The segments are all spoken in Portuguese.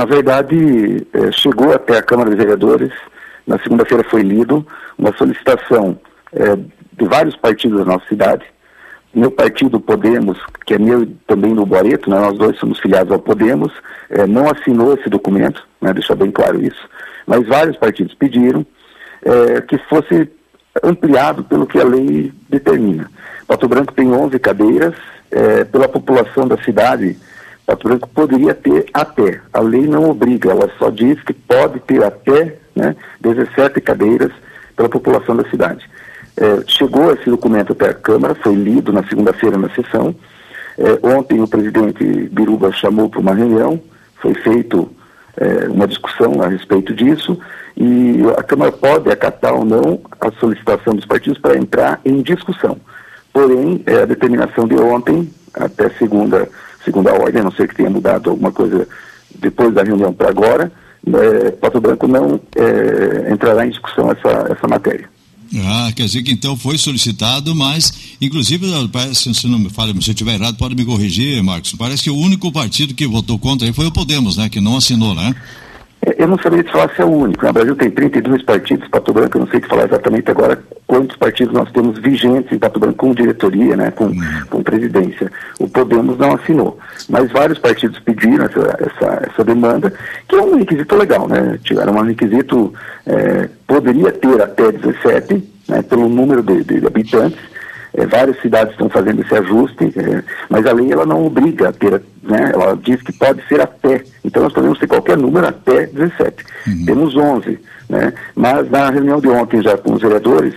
na verdade, é, chegou até a Câmara de Vereadores, na segunda-feira foi lido uma solicitação é, de vários partidos da nossa cidade. Meu partido, Podemos, que é meu também do Boareto, né, nós dois somos filiados ao Podemos, é, não assinou esse documento, né, deixar bem claro isso, mas vários partidos pediram que fosse ampliado pelo que a lei determina. Pato Branco tem 11 cadeiras, pela população da cidade, Pato Branco poderia ter até. A lei não obriga, ela só diz que pode ter até né, 17 cadeiras pela população da cidade. É, chegou esse documento até a Câmara, foi lido na segunda-feira na sessão. É, ontem o presidente Biruba chamou para uma reunião, foi feito é, uma discussão a respeito disso e a Câmara pode acatar ou não a solicitação dos partidos para entrar em discussão. Porém, é, a determinação de ontem, até segunda, segunda ordem, a não ser que tenha mudado alguma coisa depois da reunião para agora, é, Pato Branco não é, entrará em discussão essa, essa matéria. Ah, quer dizer que então foi solicitado, mas, inclusive, parece, se não me falha, se eu estiver errado, pode me corrigir, Marcos. Parece que o único partido que votou contra aí foi o Podemos, né? Que não assinou, né? Eu não saberia te falar se é o único. Né? O Brasil tem 32 partidos, Pato Branco, eu não sei te falar exatamente agora quantos partidos nós temos vigentes em Pato Branco com diretoria, né, com, hum. com presidência. O Podemos não assinou. Mas vários partidos pediram essa, essa, essa demanda, que é um requisito legal, né? Tiveram um requisito, é, poderia ter até 17, né, pelo número de, de habitantes, é, várias cidades estão fazendo esse ajuste, é, mas a lei ela não obriga a ter, né, ela diz que pode ser até. Então nós podemos ter qualquer número até 17. Uhum. Temos 11, né? Mas na reunião de ontem já com os vereadores,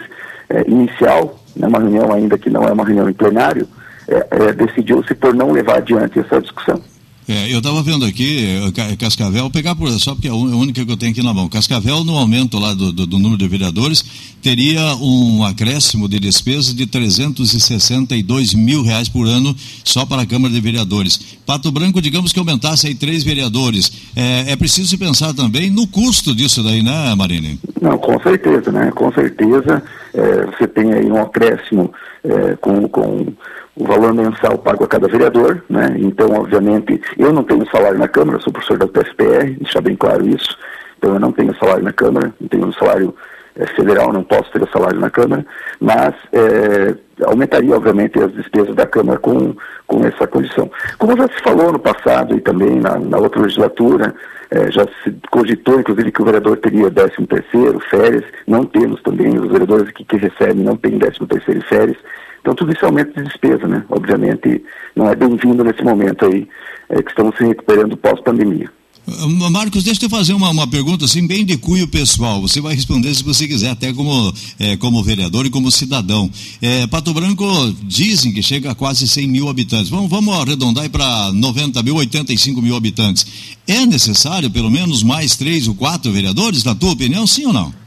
é, inicial, né, uma reunião ainda que não é uma reunião em plenário, é, é, decidiu-se por não levar adiante essa discussão. É, eu estava vendo aqui, eh, Cascavel, pegar por só porque é a única que eu tenho aqui na mão. Cascavel, no aumento lá do, do, do número de vereadores, teria um acréscimo de despesas de 362 mil reais por ano só para a Câmara de Vereadores. Pato Branco, digamos que aumentasse aí três vereadores. É, é preciso pensar também no custo disso daí, né, Marine? Não, com certeza, né? Com certeza. É, você tem aí um acréscimo é, com, com o valor mensal pago a cada vereador, né? Então, obviamente, eu não tenho salário na Câmara, sou professor da PSPR, deixar bem claro isso. Então, eu não tenho salário na Câmara, não tenho salário é, federal, não posso ter salário na Câmara, mas é, aumentaria, obviamente, as despesas da Câmara com, com essa condição. Como já se falou no passado e também na, na outra legislatura, é, já se cogitou, inclusive, que o vereador teria 13 terceiro, férias, não temos também, os vereadores que, que recebem não têm 13 terceiro e férias, então tudo isso é aumento de despesa, né? Obviamente não é bem-vindo nesse momento aí é, que estamos se recuperando pós-pandemia. Ah, Marcos, deixa eu fazer uma, uma pergunta assim, bem de cunho pessoal. Você vai responder se você quiser, até como, é, como vereador e como cidadão. É, Pato Branco dizem que chega a quase 100 mil habitantes. Vamos, vamos arredondar para 90 mil, 85 mil habitantes. É necessário pelo menos mais três ou quatro vereadores, na tua opinião, sim ou não?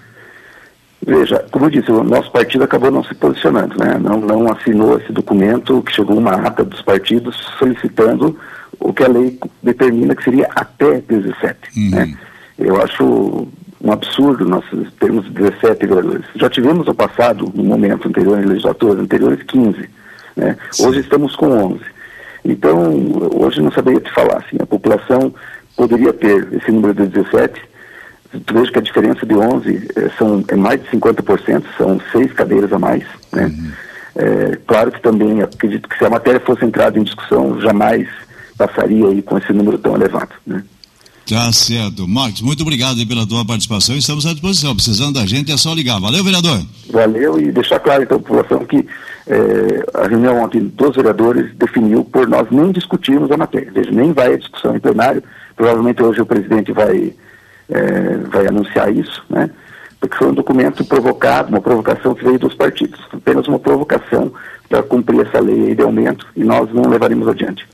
Veja, como eu disse, o nosso partido acabou não se posicionando, né? não, não assinou esse documento, que chegou uma ata dos partidos solicitando o que a lei determina que seria até 17. Uhum. Né? Eu acho um absurdo nós termos 17 vereadores. Já tivemos no passado, no momento anterior, em legislaturas anteriores, 15. Né? Hoje estamos com 11. Então, hoje não saberia te falar. Assim, a população poderia ter esse número de 17 tu veja que a diferença de 11 é, são, é mais de 50%, são seis cadeiras a mais. Né? Uhum. É, claro que também acredito que se a matéria fosse entrada em discussão, jamais passaria aí com esse número tão elevado. Né? Tá certo. Marcos, muito obrigado pela tua participação. Estamos à disposição. Precisando da gente é só ligar. Valeu, vereador. Valeu e deixar claro então a população que é, a reunião ontem dos vereadores definiu por nós nem discutirmos a matéria. Veja, nem vai a discussão em plenário. Provavelmente hoje o presidente vai é, vai anunciar isso, né? Porque foi um documento provocado, uma provocação que veio dos partidos, apenas uma provocação para cumprir essa lei de aumento e nós não levaremos adiante.